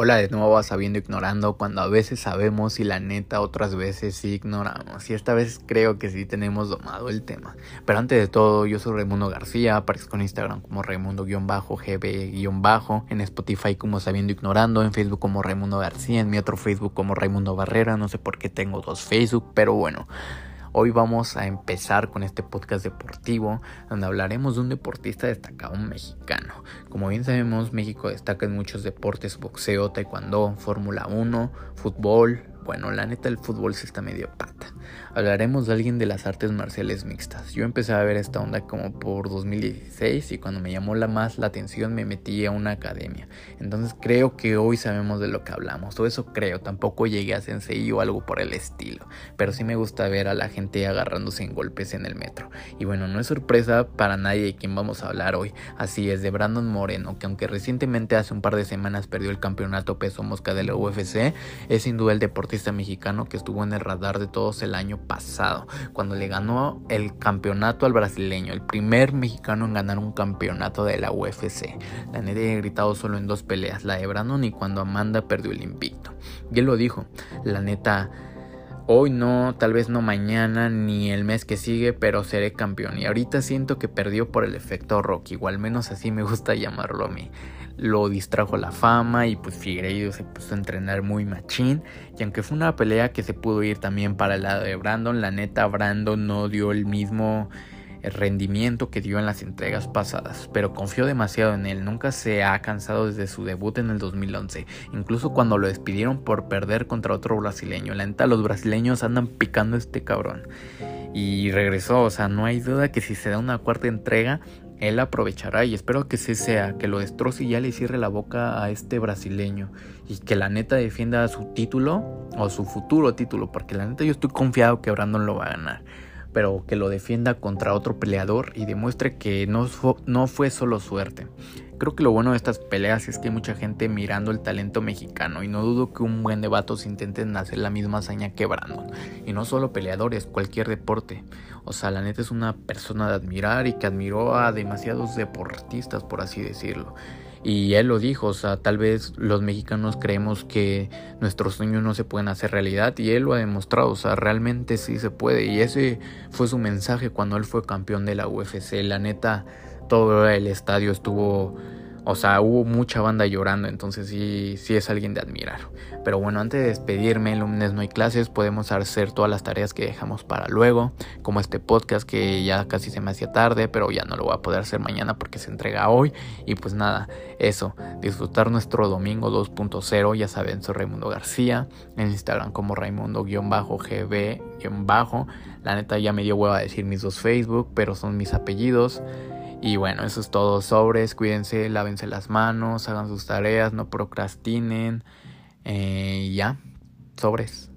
Hola de nuevo a Sabiendo Ignorando, cuando a veces sabemos y la neta otras veces sí ignoramos. Y esta vez creo que sí tenemos domado el tema. Pero antes de todo, yo soy Raimundo García, aparezco en Instagram como Raimundo-GB- en Spotify como Sabiendo Ignorando, en Facebook como Raimundo García, en mi otro Facebook como Raimundo Barrera, no sé por qué tengo dos Facebook, pero bueno. Hoy vamos a empezar con este podcast deportivo donde hablaremos de un deportista destacado mexicano. Como bien sabemos, México destaca en muchos deportes, boxeo, taekwondo, Fórmula 1, fútbol, bueno, la neta el fútbol se está medio pata. Hablaremos de alguien de las artes marciales mixtas. Yo empecé a ver esta onda como por 2016 y cuando me llamó la más la atención me metí a una academia. Entonces creo que hoy sabemos de lo que hablamos. O eso creo, tampoco llegué a Sensei o algo por el estilo. Pero sí me gusta ver a la gente agarrándose en golpes en el metro. Y bueno, no es sorpresa para nadie de quien vamos a hablar hoy. Así es, de Brandon Moreno, que aunque recientemente hace un par de semanas perdió el campeonato peso mosca de la UFC, es sin duda el deportista mexicano que estuvo en el radar de todos el año pasado, cuando le ganó el campeonato al brasileño, el primer mexicano en ganar un campeonato de la UFC. La neta he gritado solo en dos peleas, la de Brandon y cuando Amanda perdió el invicto. Y lo dijo, la neta hoy no, tal vez no mañana ni el mes que sigue, pero seré campeón. Y ahorita siento que perdió por el efecto Rocky, o al menos así me gusta llamarlo a mí. Lo distrajo la fama y pues Figueiredo se puso a entrenar muy machín. Y aunque fue una pelea que se pudo ir también para el lado de Brandon, la neta Brandon no dio el mismo rendimiento que dio en las entregas pasadas, pero confió demasiado en él, nunca se ha cansado desde su debut en el 2011, incluso cuando lo despidieron por perder contra otro brasileño. La neta, los brasileños andan picando a este cabrón. Y regresó, o sea, no hay duda que si se da una cuarta entrega, él aprovechará y espero que sí sea, que lo destroce y ya le cierre la boca a este brasileño y que la neta defienda su título o su futuro título, porque la neta yo estoy confiado que Brandon lo va a ganar pero que lo defienda contra otro peleador y demuestre que no, no fue solo suerte. Creo que lo bueno de estas peleas es que hay mucha gente mirando el talento mexicano y no dudo que un buen debate se intenten hacer la misma hazaña que Brandon. Y no solo peleadores, cualquier deporte. O sea, la neta es una persona de admirar y que admiró a demasiados deportistas, por así decirlo. Y él lo dijo, o sea, tal vez los mexicanos creemos que nuestros sueños no se pueden hacer realidad y él lo ha demostrado, o sea, realmente sí se puede. Y ese fue su mensaje cuando él fue campeón de la UFC. La neta, todo el estadio estuvo o sea, hubo mucha banda llorando, entonces sí, sí es alguien de admirar. Pero bueno, antes de despedirme, el lunes no hay clases, podemos hacer todas las tareas que dejamos para luego, como este podcast que ya casi se me hacía tarde, pero ya no lo voy a poder hacer mañana porque se entrega hoy. Y pues nada, eso, disfrutar nuestro domingo 2.0, ya saben, soy Raimundo García, en Instagram como Raimundo-GB- la neta ya me dio hueva decir mis dos Facebook, pero son mis apellidos. Y bueno, eso es todo. Sobres, cuídense, lávense las manos, hagan sus tareas, no procrastinen. Eh, ya, sobres.